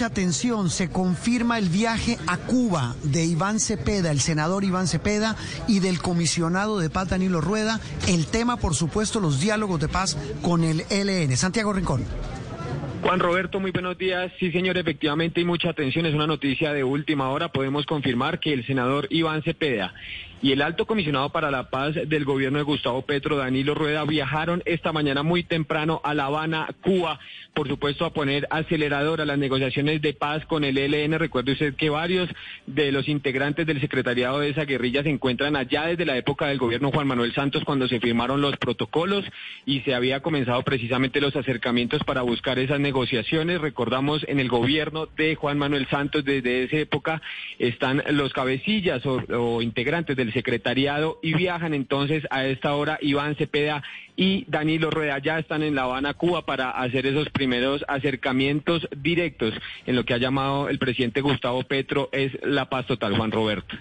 mucha atención. Se confirma el viaje a Cuba de Iván Cepeda, el senador Iván Cepeda, y del comisionado de paz Danilo Rueda. El tema, por supuesto, los diálogos de paz con el ELN. Santiago Rincón. Juan Roberto, muy buenos días. Sí, señor, efectivamente, y mucha atención. Es una noticia de última hora. Podemos confirmar que el senador Iván Cepeda y el alto comisionado para la paz del gobierno de Gustavo Petro, Danilo Rueda, viajaron esta mañana muy temprano a La Habana, Cuba, por supuesto a poner acelerador a las negociaciones de paz con el ELN. Recuerde usted que varios de los integrantes del secretariado de esa guerrilla se encuentran allá desde la época del gobierno Juan Manuel Santos cuando se firmaron los protocolos y se había comenzado precisamente los acercamientos para buscar esas negociaciones. Recordamos en el gobierno de Juan Manuel Santos desde esa época están los cabecillas o, integrantes secretariado y viajan entonces a esta hora Iván Cepeda y Danilo Rueda ya están en La Habana, Cuba, para hacer esos primeros acercamientos directos en lo que ha llamado el presidente Gustavo Petro es la paz total, Juan Roberto.